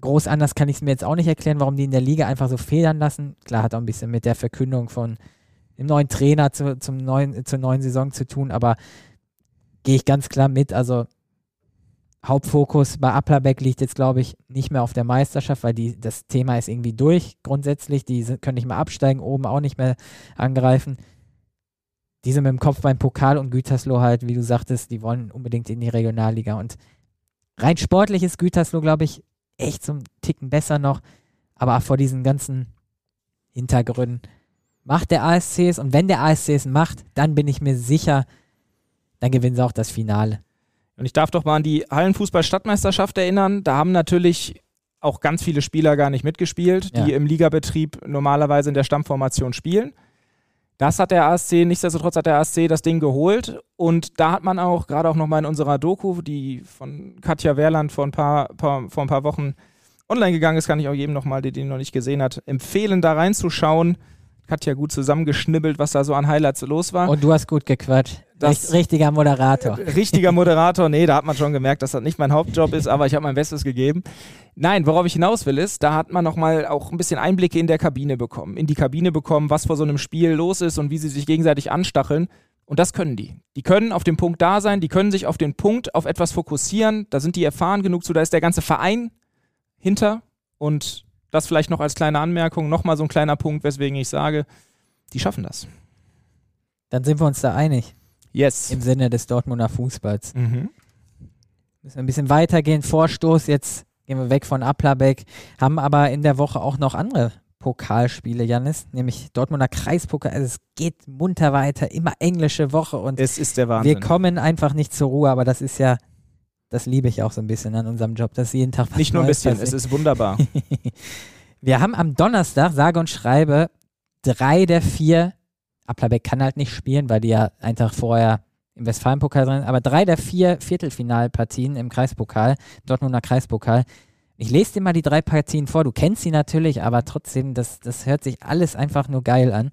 groß anders kann ich es mir jetzt auch nicht erklären, warum die in der Liga einfach so federn lassen. Klar, hat auch ein bisschen mit der Verkündung von dem neuen Trainer zu, zum neuen, zur neuen Saison zu tun, aber gehe ich ganz klar mit. Also Hauptfokus bei Applerbeck liegt jetzt, glaube ich, nicht mehr auf der Meisterschaft, weil die, das Thema ist irgendwie durch grundsätzlich. Die sind, können nicht mehr absteigen, oben auch nicht mehr angreifen die sind mit dem Kopf beim Pokal und Gütersloh halt, wie du sagtest, die wollen unbedingt in die Regionalliga. Und rein sportlich ist Gütersloh, glaube ich, echt ein Ticken besser noch. Aber vor diesen ganzen Hintergründen macht der ASC es. Und wenn der ASC es macht, dann bin ich mir sicher, dann gewinnen sie auch das Finale. Und ich darf doch mal an die Hallenfußball-Stadtmeisterschaft erinnern. Da haben natürlich auch ganz viele Spieler gar nicht mitgespielt, die ja. im Ligabetrieb normalerweise in der Stammformation spielen. Das hat der ASC, nichtsdestotrotz hat der ASC das Ding geholt und da hat man auch, gerade auch nochmal in unserer Doku, die von Katja Wehrland vor ein paar, paar, vor ein paar Wochen online gegangen ist, kann ich auch jedem nochmal, der den noch nicht gesehen hat, empfehlen, da reinzuschauen. Katja gut zusammengeschnibbelt, was da so an Highlights los war. Und du hast gut gequatscht. Das richtiger Moderator. Richtiger Moderator, nee, da hat man schon gemerkt, dass das nicht mein Hauptjob ist, aber ich habe mein Bestes gegeben. Nein, worauf ich hinaus will, ist, da hat man nochmal auch ein bisschen Einblicke in der Kabine bekommen. In die Kabine bekommen, was vor so einem Spiel los ist und wie sie sich gegenseitig anstacheln. Und das können die. Die können auf dem Punkt da sein, die können sich auf den Punkt, auf etwas fokussieren. Da sind die erfahren genug zu, da ist der ganze Verein hinter. Und das vielleicht noch als kleine Anmerkung, nochmal so ein kleiner Punkt, weswegen ich sage, die schaffen das. Dann sind wir uns da einig. Yes. Im Sinne des Dortmunder Fußballs. Mhm. Müssen wir ein bisschen weitergehen. Vorstoß, jetzt gehen wir weg von Applerbeck, haben aber in der Woche auch noch andere Pokalspiele, Janis, nämlich Dortmunder Kreispokal. Also es geht munter weiter, immer englische Woche und es ist der Wahnsinn. Wir kommen einfach nicht zur Ruhe, aber das ist ja, das liebe ich auch so ein bisschen an unserem Job, dass jeden Tag was Nicht nur ein bisschen, passiert. es ist wunderbar. Wir haben am Donnerstag, sage und schreibe, drei der vier, Applerbeck kann halt nicht spielen, weil die ja einen Tag vorher im Westfalenpokal drin sind, aber drei der vier Viertelfinalpartien im Kreispokal, Dortmunder Kreispokal. Ich lese dir mal die drei Partien vor, du kennst sie natürlich, aber trotzdem, das, das hört sich alles einfach nur geil an.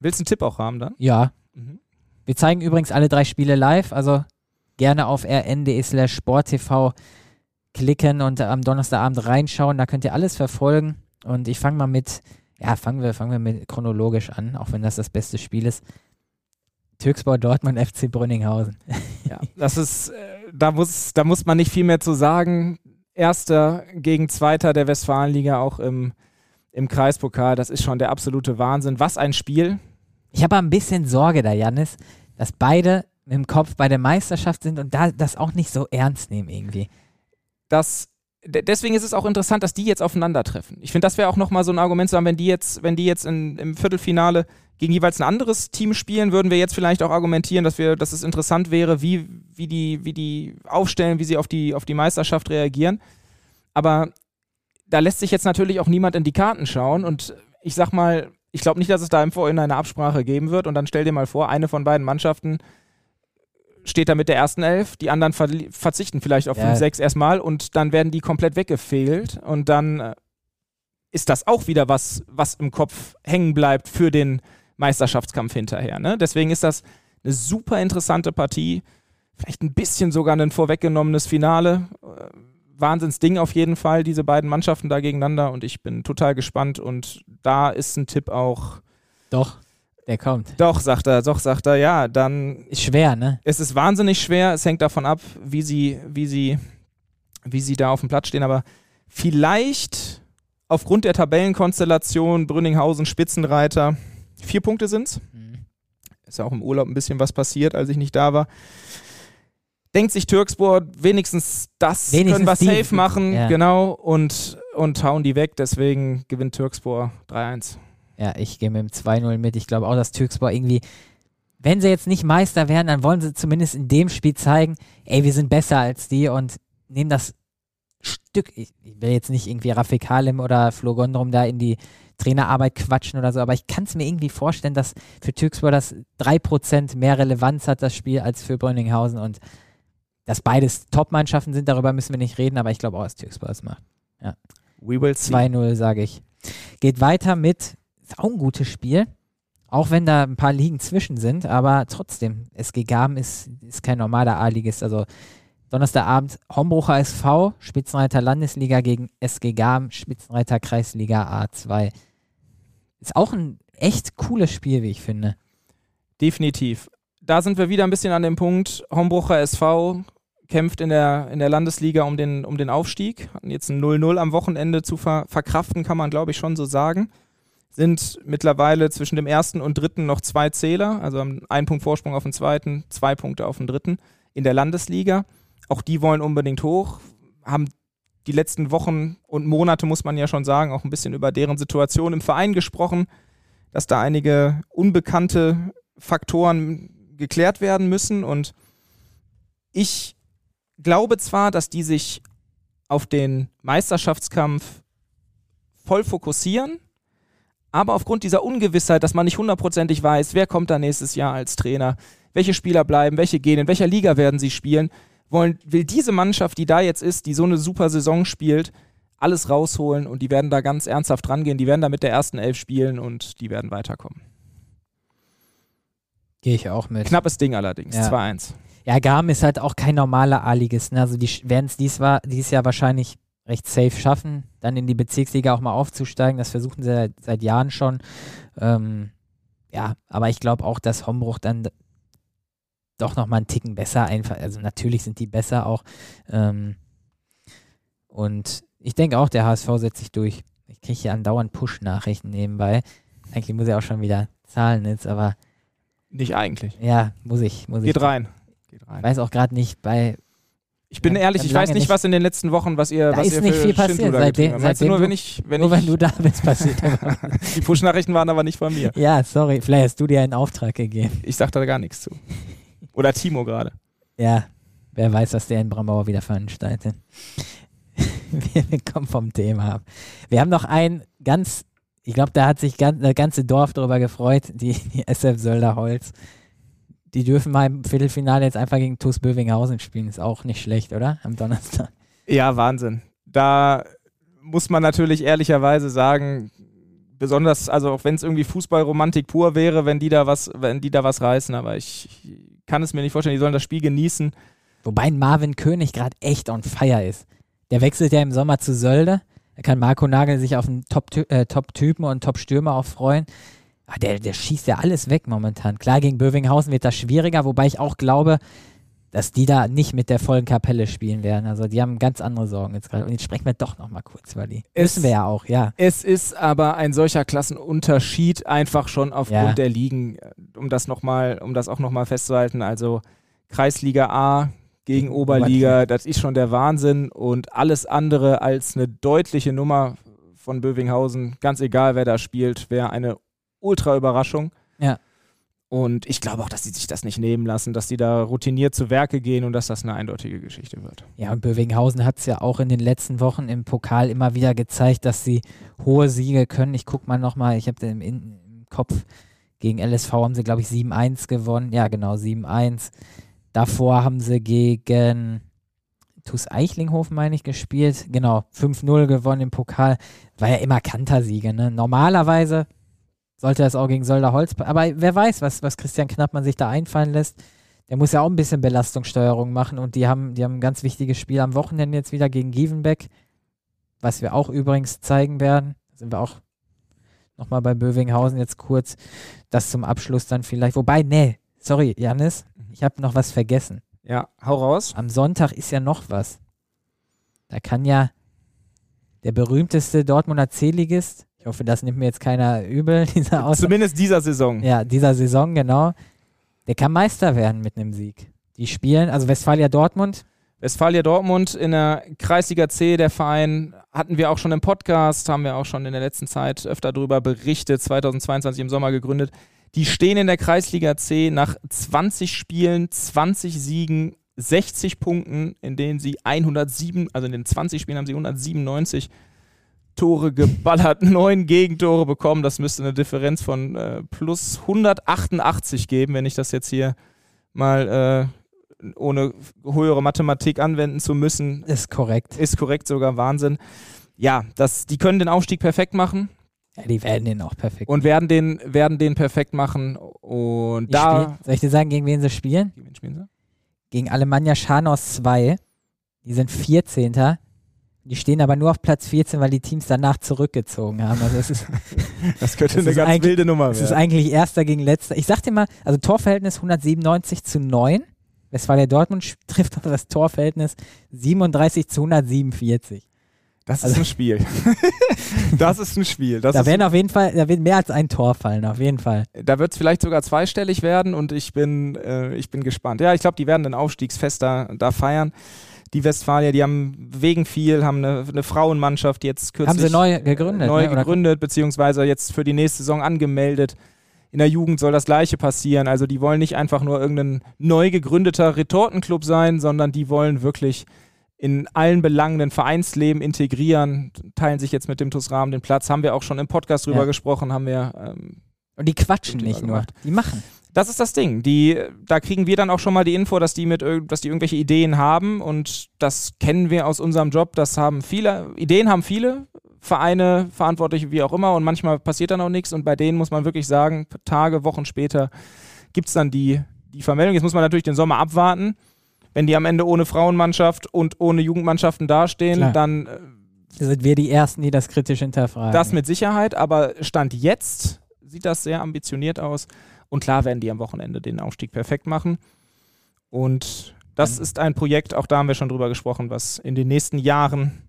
Willst du einen Tipp auch haben dann? Ja. Mhm. Wir zeigen übrigens alle drei Spiele live, also gerne auf rn.de slash sporttv klicken und am Donnerstagabend reinschauen, da könnt ihr alles verfolgen. Und ich fange mal mit, ja, fangen wir, fangen wir mit chronologisch an, auch wenn das das beste Spiel ist. Türkspor Dortmund FC Brünninghausen. Ja, das ist, äh, da muss, da muss man nicht viel mehr zu sagen. Erster gegen Zweiter der Westfalenliga auch im, im Kreispokal. Das ist schon der absolute Wahnsinn. Was ein Spiel. Ich habe ein bisschen Sorge da, Janis, dass beide im Kopf bei der Meisterschaft sind und da das auch nicht so ernst nehmen irgendwie. Das, deswegen ist es auch interessant, dass die jetzt aufeinandertreffen. Ich finde, das wäre auch nochmal so ein Argument zu haben, wenn die jetzt, wenn die jetzt in, im Viertelfinale gegen jeweils ein anderes Team spielen, würden wir jetzt vielleicht auch argumentieren, dass wir, dass es interessant wäre, wie, wie die, wie die aufstellen, wie sie auf die, auf die Meisterschaft reagieren. Aber da lässt sich jetzt natürlich auch niemand in die Karten schauen und ich sag mal, ich glaube nicht, dass es da im Vorhinein eine Absprache geben wird und dann stell dir mal vor, eine von beiden Mannschaften steht da mit der ersten Elf, die anderen verli- verzichten vielleicht auf Ja. 5, 6 erstmal und dann werden die komplett weggefehlt und dann äh, ist das auch wieder was, was im Kopf hängen bleibt für den Meisterschaftskampf hinterher. Ne? Deswegen ist das eine super interessante Partie, vielleicht ein bisschen sogar ein vorweggenommenes Finale. Äh, Wahnsinnsding auf jeden Fall, diese beiden Mannschaften da gegeneinander und ich bin total gespannt und da ist ein Tipp auch, Doch, der kommt. doch, sagt er, doch, sagt er, ja, dann Ist schwer, ne? es ist wahnsinnig schwer. Es hängt davon ab, wie sie, wie sie, wie sie da auf dem Platz stehen. Aber vielleicht aufgrund der Tabellenkonstellation Brünninghausen Spitzenreiter vier Punkte sind's. Mhm. Ist ja auch im Urlaub ein bisschen was passiert, als ich nicht da war. Denkt sich Türkspor wenigstens das Wenigstens können wir safe machen, ja. genau, und, und hauen die weg. Deswegen gewinnt Türkspor 3-1. Ja, ich gehe mit dem 2-0 mit. Ich glaube auch, dass Türkspor irgendwie, wenn sie jetzt nicht Meister werden, dann wollen sie zumindest in dem Spiel zeigen, ey, wir sind besser als die und nehmen das Stück, ich, ich will jetzt nicht irgendwie Rafik Halim oder Flo Gondrum da in die Trainerarbeit quatschen oder so, aber ich kann es mir irgendwie vorstellen, dass für Türkspor das 3% mehr Relevanz hat, das Spiel, als für Brünninghausen und dass beides Top-Mannschaften sind, darüber müssen wir nicht reden, aber ich glaube auch, dass Türkspor es macht. See. 2-0, sage ich. Geht weiter mit, ist auch ein gutes Spiel, auch wenn da ein paar Ligen zwischen sind, aber trotzdem, SG Gaben ist, ist kein normaler A-Ligist. Also Donnerstagabend Hombrucher SV, Spitzenreiter Landesliga gegen SG Gaben, Spitzenreiter Kreisliga A2. Ist auch ein echt cooles Spiel, wie ich finde. Definitiv. Da sind wir wieder ein bisschen an dem Punkt. Hombrucher SV kämpft in der, in der Landesliga um den, um den Aufstieg. Hatten jetzt ein 0-0 am Wochenende zu ver verkraften, kann man glaube ich schon so sagen. Sind mittlerweile zwischen dem ersten und dritten noch zwei Zähler, also haben einen Punkt Vorsprung auf den zweiten, zwei Punkte auf den dritten in der Landesliga. Auch die wollen unbedingt hoch, haben die letzten Wochen und Monate, muss man ja schon sagen, auch ein bisschen über deren Situation im Verein gesprochen, dass da einige unbekannte Faktoren geklärt werden müssen. Und ich glaube zwar, dass die sich auf den Meisterschaftskampf voll fokussieren, aber aufgrund dieser Ungewissheit, dass man nicht hundertprozentig weiß, wer kommt da nächstes Jahr als Trainer, welche Spieler bleiben, welche gehen, in welcher Liga werden sie spielen, wollen, will diese Mannschaft, die da jetzt ist, die so eine super Saison spielt, alles rausholen und die werden da ganz ernsthaft rangehen. Die werden da mit der ersten Elf spielen und die werden weiterkommen. Gehe ich auch mit. Knappes Ding allerdings, Ja. 2-1. Ja, Garm ist halt auch kein normaler A-Ligist. Ne? Also die werden es dies, war- dieses Jahr wahrscheinlich recht safe schaffen, dann in die Bezirksliga auch mal aufzusteigen. Das versuchen sie seit, seit Jahren schon. Ähm, ja, aber ich glaube auch, dass Hombruch dann doch nochmal einen Ticken besser einfach. Also natürlich sind die besser auch. Ähm, und ich denke auch, der HSV setzt sich durch. Ich kriege hier andauernd Push-Nachrichten nebenbei. Eigentlich muss ich auch schon wieder zahlen jetzt, aber Nicht eigentlich. ja, muss ich. Muss Geht ich. rein. Geht Ich rein. weiß auch gerade nicht, bei Ich bin Ja, ehrlich, ich weiß nicht, nicht. was in den letzten Wochen, was ihr, Da was ist ihr nicht für viel passiert, seitdem- getrieben habt. Meinst du seitdem nur, wenn ich, wenn nur ich, wenn du da bist, passiert. die Push-Nachrichten waren aber nicht von mir. ja, sorry, vielleicht hast du dir einen Auftrag gegeben. Ich sag da gar nichts zu. Oder Timo gerade. Ja, wer weiß, was der in Bramauer wieder veranstaltet. wir, wir kommen vom Thema ab. Wir haben noch ein ganz, ich glaube, da hat sich ganz, das ganze Dorf darüber gefreut, die, die SF Sölderholz. Die dürfen mal im Viertelfinale jetzt einfach gegen TuS Bövinghausen spielen. Ist auch nicht schlecht, oder? Am Donnerstag. Ja, Wahnsinn. Da muss man natürlich ehrlicherweise sagen, besonders, also auch wenn es irgendwie Fußballromantik pur wäre, wenn die da was, wenn die da was reißen, aber ich, ich kann es mir nicht vorstellen, die sollen das Spiel genießen. Wobei Marvin König gerade echt on fire ist. Der wechselt ja im Sommer zu Sölde. Da kann Marco Nagel sich auf einen äh, Top-Typen äh, und Top-Stürmer auch freuen. Ah, der, der schießt ja alles weg momentan. Klar, gegen Bövinghausen wird das schwieriger, wobei ich auch glaube, dass die da nicht mit der vollen Kapelle spielen werden. Also die haben ganz andere Sorgen jetzt gerade. Und jetzt sprechen wir doch nochmal kurz, weil die es, wissen wir ja auch, ja. Es ist aber ein solcher Klassenunterschied einfach schon aufgrund ja. der Ligen, um das noch mal, um das auch nochmal festzuhalten. Also Kreisliga A gegen Oberliga, das ist schon der Wahnsinn und alles andere als eine deutliche Nummer von Bövinghausen, ganz egal wer da spielt, wäre eine Ultra-Überraschung. Ja. Und ich glaube auch, dass sie sich das nicht nehmen lassen, dass sie da routiniert zu Werke gehen und dass das eine eindeutige Geschichte wird. Ja, und Bövinghausen hat es ja auch in den letzten Wochen im Pokal immer wieder gezeigt, dass sie hohe Siege können. Ich gucke mal nochmal, ich habe im, im Kopf, gegen LSV haben sie, glaube ich, 7-1 gewonnen. Ja, genau, 7-1. Davor haben sie gegen TuS Eichlinghofen, meine ich, gespielt. Genau, 5-0 gewonnen im Pokal. War ja immer Kantersiege. Ne? Normalerweise sollte das auch gegen Solder Holz. Aber wer weiß, was, was Christian Knappmann sich da einfallen lässt. Der muss ja auch ein bisschen Belastungssteuerung machen und die haben, die haben ein ganz wichtiges Spiel am Wochenende jetzt wieder gegen Gievenbeck, was wir auch übrigens zeigen werden. Da sind wir auch nochmal bei Bövinghausen jetzt kurz. Das zum Abschluss dann vielleicht. Wobei, nee, sorry, Janis, ich habe noch was vergessen. Ja, hau raus. Am Sonntag ist ja noch was. Da kann ja der berühmteste Dortmunder C-Ligist, hoffe, das nimmt mir jetzt keiner übel, dieser Aussage. Zumindest dieser Saison. Ja, dieser Saison, genau. Der kann Meister werden mit einem Sieg. Die spielen, also Westfalia Dortmund. Westfalia Dortmund in der Kreisliga C, der Verein, hatten wir auch schon im Podcast, haben wir auch schon in der letzten Zeit öfter darüber berichtet, 2022 im Sommer gegründet. Die stehen in der Kreisliga C nach 20 Spielen, 20 Siegen, 60 Punkten, in denen sie 107, also in den 20 Spielen haben sie 197 Tore geballert, neun Gegentore bekommen. Das müsste eine Differenz von äh, plus 188 geben, wenn ich das jetzt hier mal äh, ohne höhere Mathematik anwenden zu müssen. Ist korrekt. Ist korrekt, sogar Wahnsinn. Ja, das, die können den Aufstieg perfekt machen. Ja, die werden den auch perfekt Und werden den, werden den perfekt machen. Und die da. Spiel, soll ich dir sagen, gegen wen sie spielen? Gegen wen spielen sie? Gegen Alemannia Scharnos 2. Die sind 14. Die stehen aber nur auf Platz 14, weil die Teams danach zurückgezogen haben. Also das, ist, das könnte das eine ganz wilde Nummer werden. Es ist eigentlich Erster gegen Letzter. Ich sag dir mal, also Torverhältnis 197 zu 9. Westfalia Dortmund trifft auf das Torverhältnis 37 zu 147. Das also, ist ein Spiel. das ist ein Spiel. Das da werden auf jeden Fall, da wird mehr als ein Tor fallen, auf jeden Fall. Da wird es vielleicht sogar zweistellig werden und ich bin, äh, ich bin gespannt. Ja, ich glaube, die werden den Aufstiegsfest da, da feiern. Die Westfalier, die haben wegen viel, haben eine, eine Frauenmannschaft jetzt kürzlich. Haben sie neu gegründet? Neu ne, gegründet, beziehungsweise jetzt für die nächste Saison angemeldet. In der Jugend soll das Gleiche passieren. Also die wollen nicht einfach nur irgendein neu gegründeter Retortenclub sein, sondern die wollen wirklich in allen Belangen ein Vereinsleben integrieren, teilen sich jetzt mit dem TUS Rahmen den Platz. Haben wir auch schon im Podcast drüber ja. gesprochen, haben wir. Ähm, und die quatschen nicht nur, die machen. Das ist das Ding. Die, da kriegen wir dann auch schon mal die Info, dass die mit, dass die irgendwelche Ideen haben und das kennen wir aus unserem Job. Das haben viele Ideen haben viele Vereine, Verantwortliche, wie auch immer und manchmal passiert dann auch nichts und bei denen muss man wirklich sagen, Tage, Wochen später gibt es dann die, die Vermeldung. Jetzt muss man natürlich den Sommer abwarten wenn die am Ende ohne Frauenmannschaft und ohne Jugendmannschaften dastehen, Klar. dann äh, sind wir die Ersten, die das kritisch hinterfragen. Das mit Sicherheit, aber Stand jetzt sieht das sehr ambitioniert aus. Und klar werden die am Wochenende den Aufstieg perfekt machen. Und das ist ein Projekt, auch da haben wir schon drüber gesprochen, was in den nächsten Jahren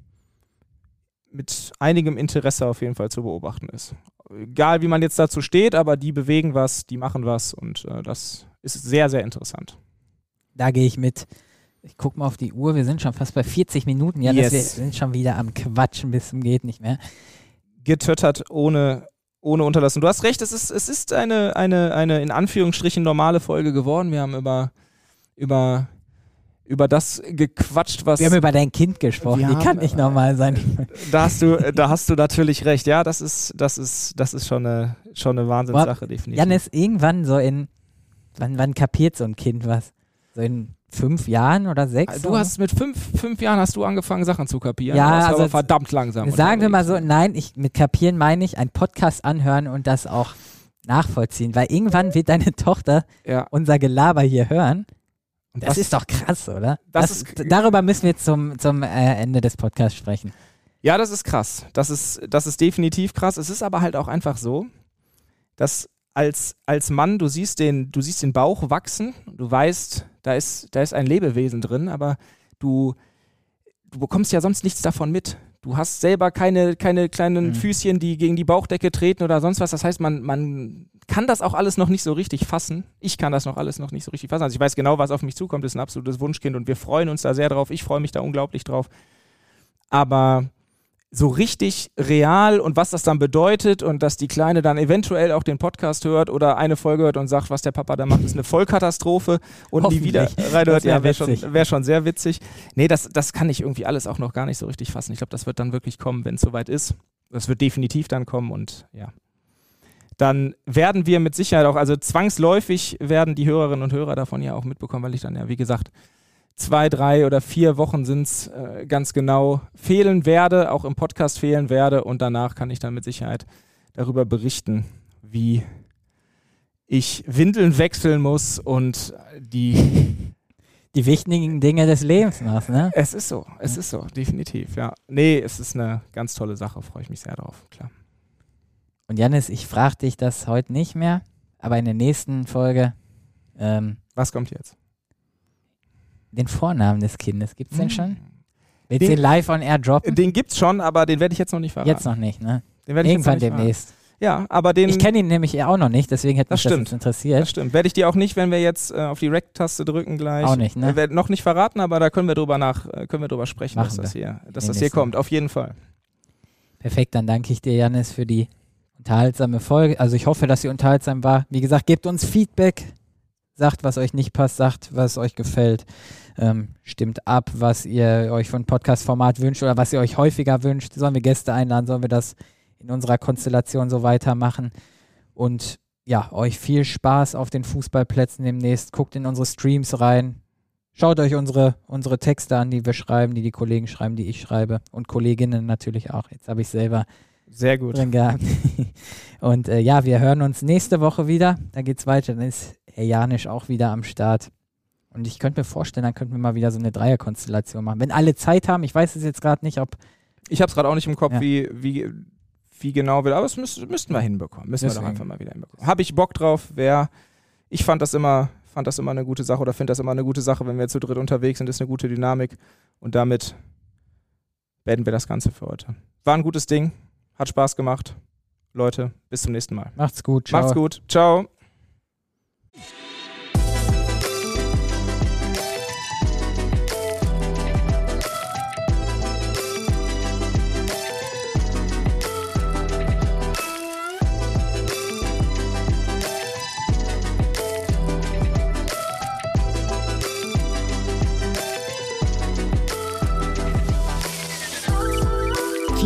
mit einigem Interesse auf jeden Fall zu beobachten ist. Egal wie man jetzt dazu steht, aber die bewegen was, die machen was und äh, das ist sehr, sehr interessant. Da gehe ich mit. Ich gucke mal auf die Uhr, wir sind schon fast bei 40 Minuten. Ja, yes. wir sind schon wieder am Quatschen bis zum geht nicht mehr. Getöttert ohne, ohne Unterlassen. Du hast recht, es ist, es ist eine, eine, eine in Anführungsstrichen normale Folge geworden. Wir haben über, über über das gequatscht, was. Wir haben über dein Kind gesprochen, die kann nicht normal sein. da hast du, da hast du natürlich recht. Ja, das ist, das ist, das ist schon eine, schon eine Wahnsinnssache, definitiv. Janis, irgendwann so in, wann, wann kapiert so ein Kind was? So in fünf Jahren oder sechs? du hast mit fünf, fünf Jahren hast du angefangen, Sachen zu kapieren. Ja, warst also verdammt langsam. Sagen wir mal so, nein, ich, mit kapieren meine ich, einen Podcast anhören und das auch nachvollziehen, weil irgendwann wird deine Tochter Ja. unser Gelaber hier hören. Und Das was- ist doch krass, oder? Das ist- darüber müssen wir zum, zum äh, Ende des Podcasts sprechen. Ja, das ist krass. Das ist, das ist definitiv krass. Es ist aber halt auch einfach so, dass als, als Mann, du siehst, den, du siehst den Bauch wachsen, du weißt, da ist, da ist ein Lebewesen drin, aber du, du bekommst ja sonst nichts davon mit. Du hast selber keine, keine kleinen Mhm. Füßchen, die gegen die Bauchdecke treten oder sonst was. Das heißt, man, man kann das auch alles noch nicht so richtig fassen. Ich kann das noch alles noch nicht so richtig fassen. Also ich weiß genau, was auf mich zukommt. Das ist ein absolutes Wunschkind und wir freuen uns da sehr drauf. Ich freue mich da unglaublich drauf. Aber so richtig real und was das dann bedeutet und dass die Kleine dann eventuell auch den Podcast hört oder eine Folge hört und sagt, was der Papa da macht, ist eine Vollkatastrophe und nie wieder reinhört, wär ja, wäre schon, wär schon sehr witzig. Nee, das, das kann ich irgendwie alles auch noch gar nicht so richtig fassen. Ich glaube, das wird dann wirklich kommen, wenn es soweit ist. Das wird definitiv dann kommen und ja. Dann werden wir mit Sicherheit auch, also zwangsläufig werden die Hörerinnen und Hörer davon ja auch mitbekommen, weil ich dann ja, wie gesagt, zwei, drei oder vier Wochen sind es äh, ganz genau fehlen werde, auch im Podcast fehlen werde und danach kann ich dann mit Sicherheit darüber berichten, wie ich Windeln wechseln muss und die. Die wichtigen Dinge des Lebens machst, ne? Es ist so, es ist so, definitiv, ja. Nee, es ist eine ganz tolle Sache, freue ich mich sehr drauf, klar. Und Janis, ich frage dich das heute nicht mehr, aber in der nächsten Folge ähm, Was kommt jetzt? Den Vornamen des Kindes. Gibt's den schon? Willst du Den- den live on air droppen? Den gibt's schon, aber den werde ich jetzt noch nicht verraten. Jetzt noch nicht, ne? Den werde ich Irgendwann jetzt noch nicht demnächst. verraten. Ja, aber den. Ich kenne ihn nämlich auch noch nicht, deswegen hätte Das mich das stimmt. jetzt interessiert. Das stimmt. Werde ich dir auch nicht, wenn wir jetzt äh, auf die Rec-Taste drücken gleich. Auch nicht, ne? Äh, werd noch nicht verraten, aber da können wir drüber nach, äh, können wir drüber sprechen, dass Machen das wir. hier, dass das hier kommt. Auf jeden Fall. Perfekt, dann danke ich dir, Janis, für die unterhaltsame Folge. Also ich hoffe, dass sie unterhaltsam war. Wie gesagt, gebt uns Feedback. Sagt, was euch nicht passt, sagt, was euch gefällt. Ähm, stimmt ab, was ihr euch von Podcast-Format wünscht oder was ihr euch häufiger wünscht. Sollen wir Gäste einladen? Sollen wir das in unserer Konstellation so weitermachen? Und ja, euch viel Spaß auf den Fußballplätzen demnächst. Guckt in unsere Streams rein. Schaut euch unsere, unsere Texte an, die wir schreiben, die die Kollegen schreiben, die ich schreibe. Und Kolleginnen natürlich auch. Jetzt habe ich selber Sehr gut. drin gehabt. Und äh, ja, wir hören uns nächste Woche wieder. Da geht's weiter. Dann ist Janisch auch wieder am Start. Und ich könnte mir vorstellen, dann könnten wir mal wieder so eine Dreierkonstellation machen. Wenn alle Zeit haben, ich weiß es jetzt gerade nicht, ob. Ich habe es gerade auch nicht im Kopf, Ja. wie, wie, wie genau will, aber das müß, müssten wir hinbekommen. Müssen wir Deswegen. doch einfach mal wieder hinbekommen. Habe ich Bock drauf, wer. Ich fand das immer, fand das immer eine gute Sache oder finde das immer eine gute Sache, wenn wir zu dritt unterwegs sind, ist eine gute Dynamik. Und damit beenden wir das Ganze für heute. War ein gutes Ding, hat Spaß gemacht. Leute, bis zum nächsten Mal. Macht's gut. Ciao. Macht's gut. Ciao.